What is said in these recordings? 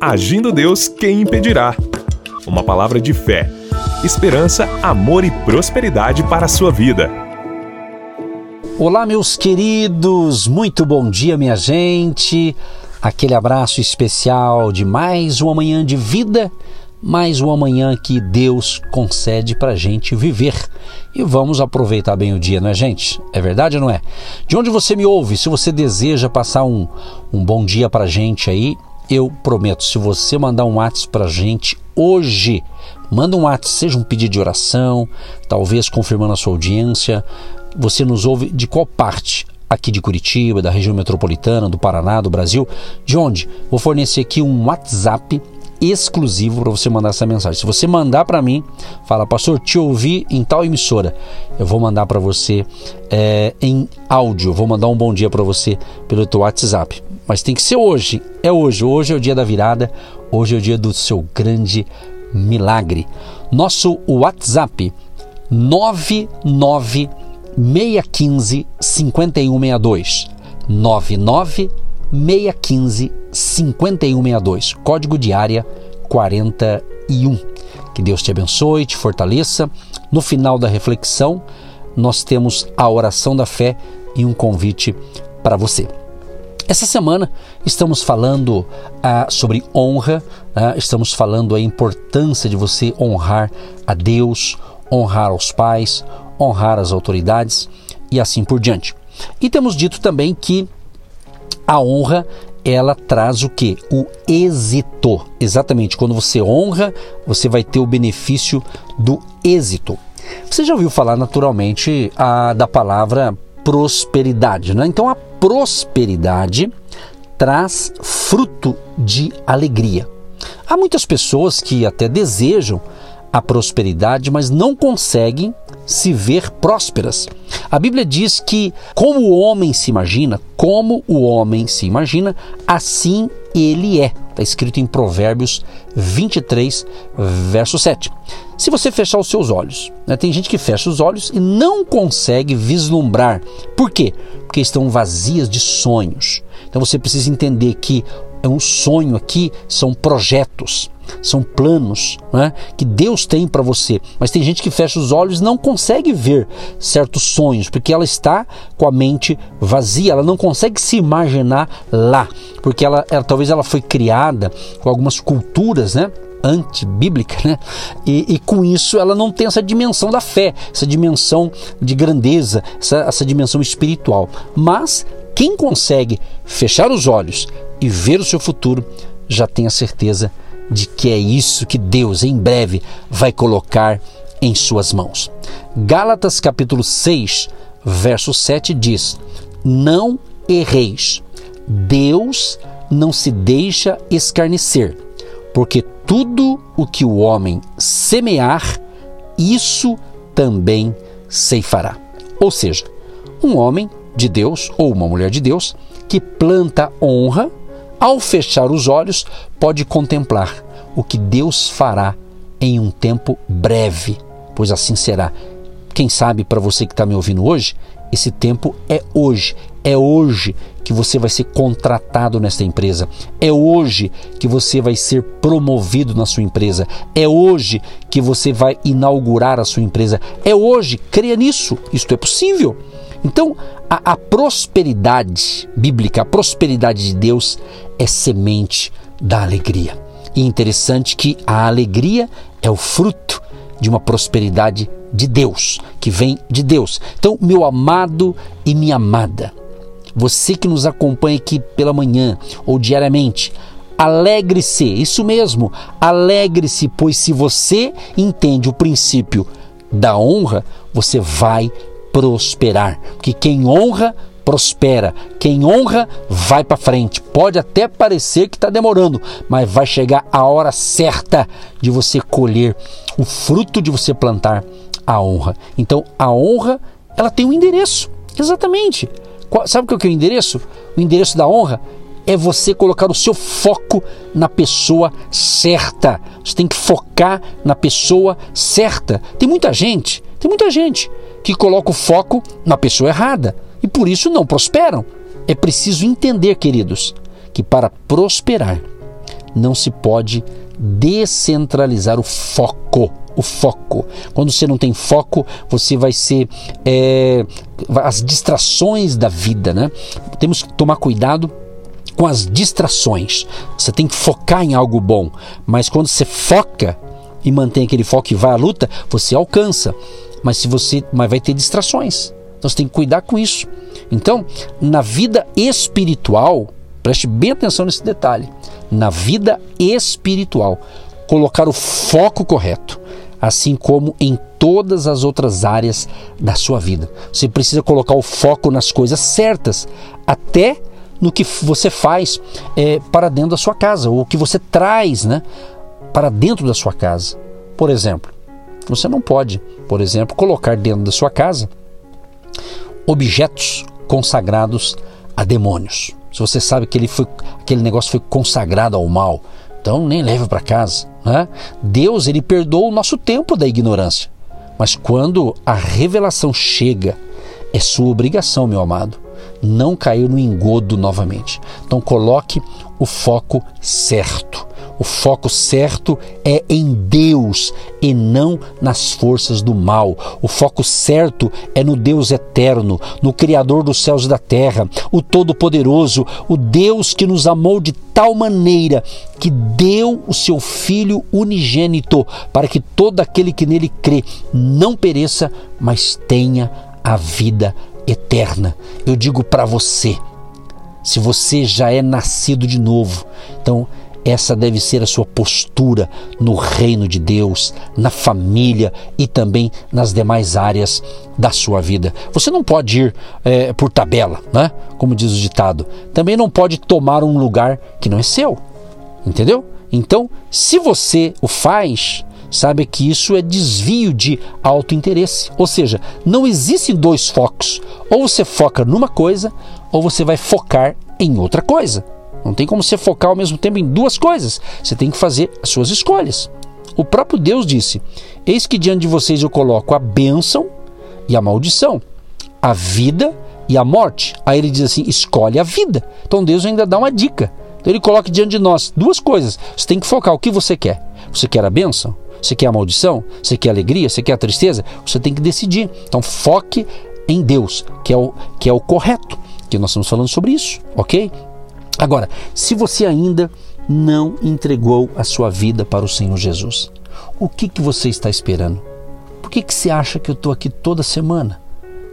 Agindo Deus, quem impedirá? Uma palavra de fé, esperança, amor e prosperidade para a sua vida. Olá, meus queridos, muito bom dia, minha gente. Aquele abraço especial de mais uma manhã de vida, mais uma manhã que Deus concede para gente viver. E vamos aproveitar bem o dia, não é, gente? É verdade ou não é? De onde você me ouve, se você deseja passar um, um bom dia para gente aí, eu prometo, se você mandar um WhatsApp para gente hoje, manda um WhatsApp, seja um pedido de oração, talvez confirmando a sua audiência. Você nos ouve de qual parte? Aqui de Curitiba, da região metropolitana, do Paraná, do Brasil. De onde? Vou fornecer aqui um WhatsApp exclusivo para você mandar essa mensagem. Se você mandar para mim, fala, pastor, te ouvi em tal emissora, eu vou mandar para você é, em áudio, vou mandar um bom dia para você pelo teu WhatsApp. Mas tem que ser hoje, é hoje. Hoje é o dia da virada, hoje é o dia do seu grande milagre. Nosso WhatsApp 99615 5162 99 615 5162, código de área 41. Que Deus te abençoe, te fortaleça. No final da reflexão, nós temos a oração da fé e um convite para você. Essa semana estamos falando ah, sobre honra, ah, estamos falando a importância de você honrar a Deus, honrar os pais, honrar as autoridades e assim por diante. E temos dito também que a honra ela traz o que? O êxito. Exatamente, quando você honra, você vai ter o benefício do êxito. Você já ouviu falar naturalmente a, da palavra prosperidade, né? Então a prosperidade traz fruto de alegria. Há muitas pessoas que até desejam a prosperidade, mas não conseguem se ver prósperas. A Bíblia diz que, como o homem se imagina, como o homem se imagina, assim ele é. Está escrito em Provérbios 23, verso 7. Se você fechar os seus olhos, né, tem gente que fecha os olhos e não consegue vislumbrar. Por quê? Porque estão vazias de sonhos. Então você precisa entender que é um sonho aqui, são projetos são planos né, que Deus tem para você. Mas tem gente que fecha os olhos e não consegue ver certos sonhos, porque ela está com a mente vazia, ela não consegue se imaginar lá, porque ela, ela talvez ela foi criada com algumas culturas, né? antibíblica, né? E, e, com isso ela não tem essa dimensão da fé, essa dimensão de grandeza, essa, essa dimensão espiritual. Mas quem consegue fechar os olhos e ver o seu futuro já tem a certeza de que é isso que Deus em breve vai colocar em suas mãos. Gálatas capítulo 6, verso 7 diz: Não erreis. Deus não se deixa escarnecer, porque tudo o que o homem semear, isso também ceifará. Ou seja, um homem de Deus ou uma mulher de Deus que planta honra ao fechar os olhos, pode contemplar o que Deus fará em um tempo breve, pois assim será. Quem sabe para você que está me ouvindo hoje, esse tempo é hoje. É hoje que você vai ser contratado nesta empresa. É hoje que você vai ser promovido na sua empresa. É hoje que você vai inaugurar a sua empresa. É hoje. Creia nisso. Isto é possível. Então, a, a prosperidade bíblica, a prosperidade de Deus é semente da alegria. E interessante que a alegria é o fruto de uma prosperidade de Deus, que vem de Deus. Então, meu amado e minha amada, você que nos acompanha aqui pela manhã ou diariamente, alegre-se, isso mesmo, alegre-se, pois se você entende o princípio da honra, você vai prosperar. Porque quem honra, prospera. Quem honra, vai para frente. Pode até parecer que está demorando, mas vai chegar a hora certa de você colher o fruto de você plantar a honra. Então, a honra, ela tem um endereço. Exatamente. Sabe o que é o endereço? O endereço da honra é você colocar o seu foco na pessoa certa. Você tem que focar na pessoa certa. Tem muita gente, tem muita gente que coloca o foco na pessoa errada e por isso não prosperam. É preciso entender, queridos, que para prosperar não se pode descentralizar o foco. O foco. Quando você não tem foco, você vai ser é, as distrações da vida, né? Temos que tomar cuidado com as distrações. Você tem que focar em algo bom, mas quando você foca e mantém aquele foco e vai à luta, você alcança. Mas se você, mas vai ter distrações. Então você tem que cuidar com isso. Então, na vida espiritual, preste bem atenção nesse detalhe. Na vida espiritual, colocar o foco correto, assim como em todas as outras áreas da sua vida. Você precisa colocar o foco nas coisas certas, até no que você faz é, para dentro da sua casa, ou o que você traz né, para dentro da sua casa. Por exemplo, você não pode, por exemplo, colocar dentro da sua casa objetos consagrados a demônios. Se você sabe que ele foi, aquele negócio foi consagrado ao mal, então nem leve para casa. Né? Deus ele perdoa o nosso tempo da ignorância, mas quando a revelação chega, é sua obrigação, meu amado, não cair no engodo novamente. Então coloque o foco certo. O foco certo é em Deus e não nas forças do mal. O foco certo é no Deus eterno, no Criador dos céus e da terra, o Todo-Poderoso, o Deus que nos amou de tal maneira que deu o seu Filho unigênito para que todo aquele que nele crê não pereça, mas tenha a vida eterna. Eu digo para você, se você já é nascido de novo, então essa deve ser a sua postura no reino de Deus, na família e também nas demais áreas da sua vida. Você não pode ir é, por tabela, né? como diz o ditado. Também não pode tomar um lugar que não é seu. Entendeu? Então, se você o faz, sabe que isso é desvio de autointeresse. Ou seja, não existem dois focos. Ou você foca numa coisa, ou você vai focar em outra coisa. Não tem como você focar ao mesmo tempo em duas coisas. Você tem que fazer as suas escolhas. O próprio Deus disse: Eis que diante de vocês eu coloco a bênção e a maldição, a vida e a morte. Aí ele diz assim: escolhe a vida. Então Deus ainda dá uma dica. Então ele coloca diante de nós duas coisas. Você tem que focar o que você quer. Você quer a bênção? Você quer a maldição? Você quer a alegria? Você quer a tristeza? Você tem que decidir. Então foque em Deus, que é o, que é o correto. Que nós estamos falando sobre isso, ok? Agora, se você ainda não entregou a sua vida para o Senhor Jesus, o que, que você está esperando? Por que, que você acha que eu estou aqui toda semana?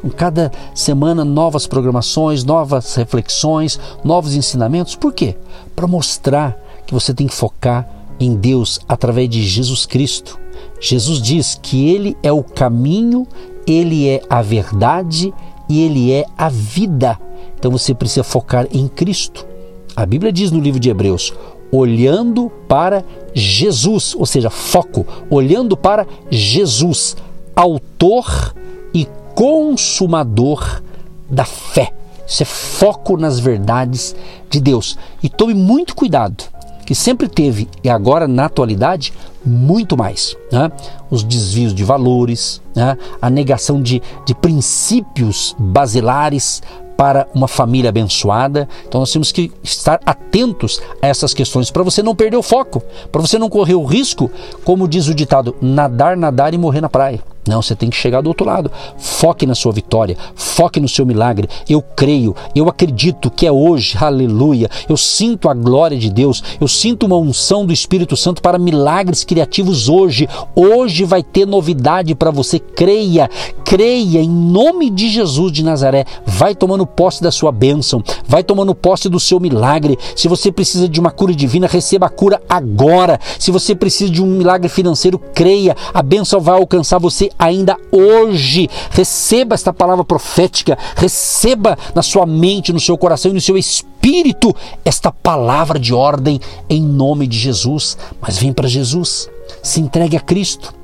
Com cada semana, novas programações, novas reflexões, novos ensinamentos. Por quê? Para mostrar que você tem que focar em Deus através de Jesus Cristo. Jesus diz que Ele é o caminho, Ele é a verdade e Ele é a vida. Então você precisa focar em Cristo. A Bíblia diz no livro de Hebreus: olhando para Jesus, ou seja, foco, olhando para Jesus, autor e consumador da fé. Isso é foco nas verdades de Deus. E tome muito cuidado, que sempre teve e agora na atualidade muito mais. Né? Os desvios de valores, né? a negação de, de princípios basilares, para uma família abençoada. Então nós temos que estar atentos a essas questões para você não perder o foco, para você não correr o risco, como diz o ditado, nadar, nadar e morrer na praia. Não, você tem que chegar do outro lado. Foque na sua vitória, foque no seu milagre. Eu creio, eu acredito que é hoje, aleluia. Eu sinto a glória de Deus, eu sinto uma unção do Espírito Santo para milagres criativos hoje. Hoje vai ter novidade para você. Creia, creia em nome de Jesus de Nazaré. Vai tomando posse da sua bênção, vai tomando posse do seu milagre. Se você precisa de uma cura divina, receba a cura agora. Se você precisa de um milagre financeiro, creia, a bênção vai alcançar você ainda hoje. Receba esta palavra profética, receba na sua mente, no seu coração e no seu espírito esta palavra de ordem em nome de Jesus. Mas vem para Jesus, se entregue a Cristo,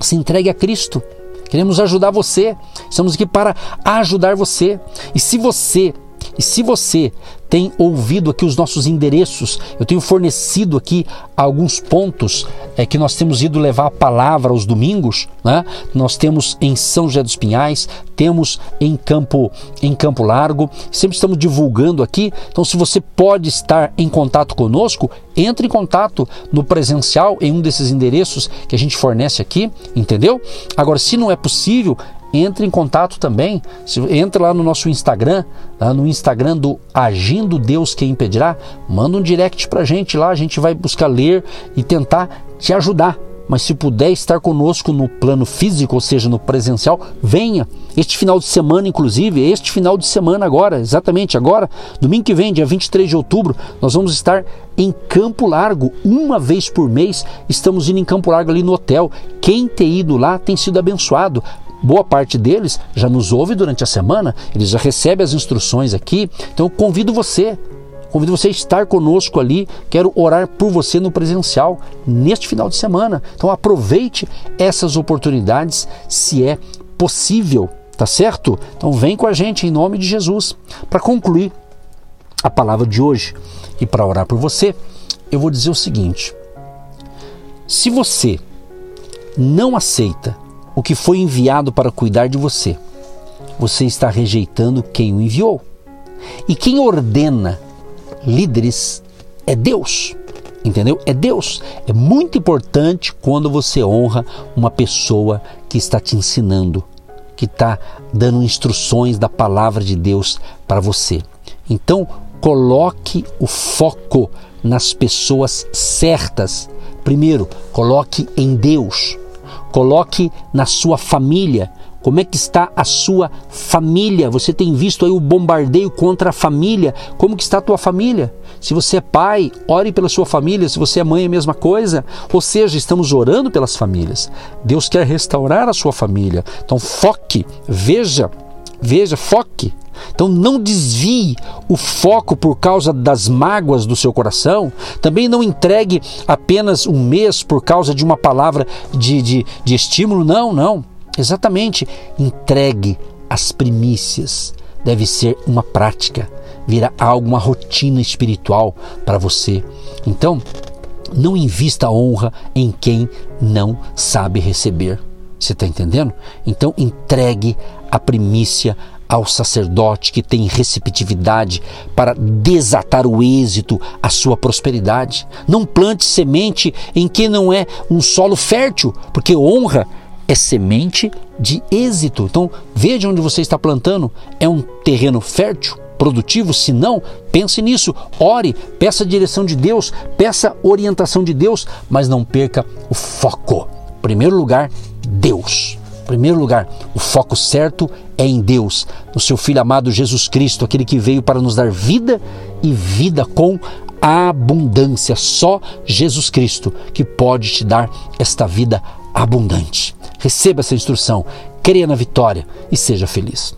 se entregue a Cristo. Queremos ajudar você, estamos aqui para ajudar você. E se você E se você tem ouvido aqui os nossos endereços, eu tenho fornecido aqui alguns pontos é, que nós temos ido levar a palavra aos domingos. Né? Nós temos em São José dos Pinhais, temos em Campo, em Campo Largo, sempre estamos divulgando aqui. Então, se você pode estar em contato conosco, entre em contato no presencial em um desses endereços que a gente fornece aqui, entendeu? Agora, se não é possível, entre em contato também. Se, entra lá no nosso Instagram, lá no Instagram do Agindo Deus Quem Impedirá, manda um direct pra gente lá, a gente vai buscar ler e tentar te ajudar. Mas se puder estar conosco no plano físico, ou seja, no presencial, venha. Este final de semana, inclusive, este final de semana agora, exatamente agora, domingo que vem, dia 23 de outubro, nós vamos estar em Campo Largo, uma vez por mês, estamos indo em Campo Largo ali no hotel. Quem tem ido lá tem sido abençoado boa parte deles já nos ouve durante a semana, eles já recebem as instruções aqui. Então eu convido você, convido você a estar conosco ali. Quero orar por você no presencial neste final de semana. Então aproveite essas oportunidades se é possível, tá certo? Então vem com a gente em nome de Jesus. Para concluir a palavra de hoje e para orar por você, eu vou dizer o seguinte: se você não aceita o que foi enviado para cuidar de você. Você está rejeitando quem o enviou. E quem ordena líderes é Deus. Entendeu? É Deus. É muito importante quando você honra uma pessoa que está te ensinando, que está dando instruções da palavra de Deus para você. Então, coloque o foco nas pessoas certas. Primeiro, coloque em Deus. Coloque na sua família. Como é que está a sua família? Você tem visto aí o bombardeio contra a família? Como que está a tua família? Se você é pai, ore pela sua família. Se você é mãe, é a mesma coisa. Ou seja, estamos orando pelas famílias. Deus quer restaurar a sua família. Então foque, veja, veja, foque então não desvie o foco por causa das mágoas do seu coração. Também não entregue apenas um mês por causa de uma palavra de, de, de estímulo. Não, não. Exatamente. Entregue as primícias. Deve ser uma prática, vira algo, uma rotina espiritual para você. Então, não invista honra em quem não sabe receber. Você está entendendo? Então entregue a primícia ao sacerdote que tem receptividade para desatar o êxito, a sua prosperidade. Não plante semente em que não é um solo fértil, porque honra é semente de êxito. Então, veja onde você está plantando. É um terreno fértil, produtivo? Se não, pense nisso. Ore, peça a direção de Deus, peça orientação de Deus, mas não perca o foco. Em primeiro lugar, Deus primeiro lugar, o foco certo é em Deus, no seu Filho amado Jesus Cristo, aquele que veio para nos dar vida e vida com abundância. Só Jesus Cristo que pode te dar esta vida abundante. Receba essa instrução, creia na vitória e seja feliz.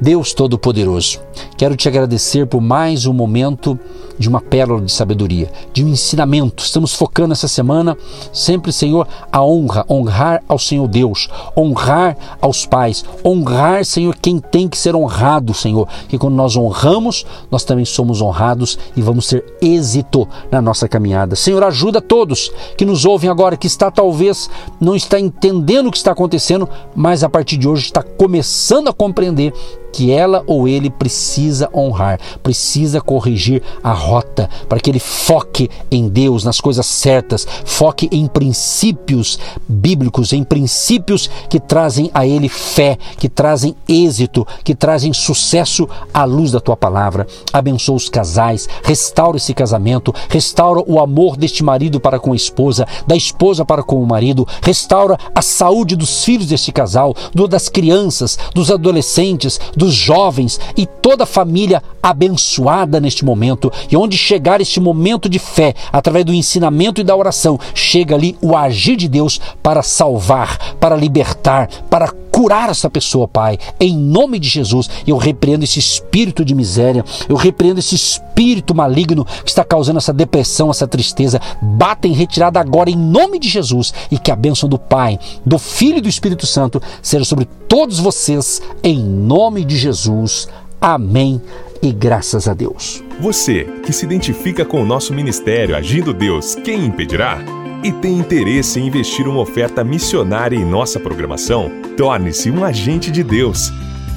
Deus Todo-Poderoso, quero te agradecer por mais um momento de uma pérola de sabedoria, de um ensinamento. Estamos focando essa semana sempre, Senhor, a honra, honrar ao Senhor Deus, honrar aos pais, honrar, Senhor, quem tem que ser honrado, Senhor. Que quando nós honramos, nós também somos honrados e vamos ter êxito na nossa caminhada. Senhor, ajuda todos que nos ouvem agora, que está talvez não está entendendo o que está acontecendo, mas a partir de hoje está começando a compreender que ela ou ele precisa honrar, precisa corrigir a rota, para que ele foque em Deus, nas coisas certas, foque em princípios bíblicos, em princípios que trazem a ele fé, que trazem êxito, que trazem sucesso à luz da tua palavra. Abençoa os casais, restaura esse casamento, restaura o amor deste marido para com a esposa, da esposa para com o marido, restaura a saúde dos filhos deste casal, das crianças, dos adolescentes, dos jovens e toda a família abençoada neste momento. E onde chegar este momento de fé, através do ensinamento e da oração, chega ali o agir de Deus para salvar, para libertar, para curar essa pessoa, Pai, em nome de Jesus. Eu repreendo esse espírito de miséria, eu repreendo esse espírito maligno que está causando essa depressão, essa tristeza. Bata em retirada agora em nome de Jesus e que a bênção do Pai, do Filho e do Espírito Santo seja sobre todos vocês, em nome de Jesus. Amém e graças a Deus. Você que se identifica com o nosso ministério Agindo Deus, quem impedirá? E tem interesse em investir uma oferta missionária em nossa programação? Torne-se um agente de Deus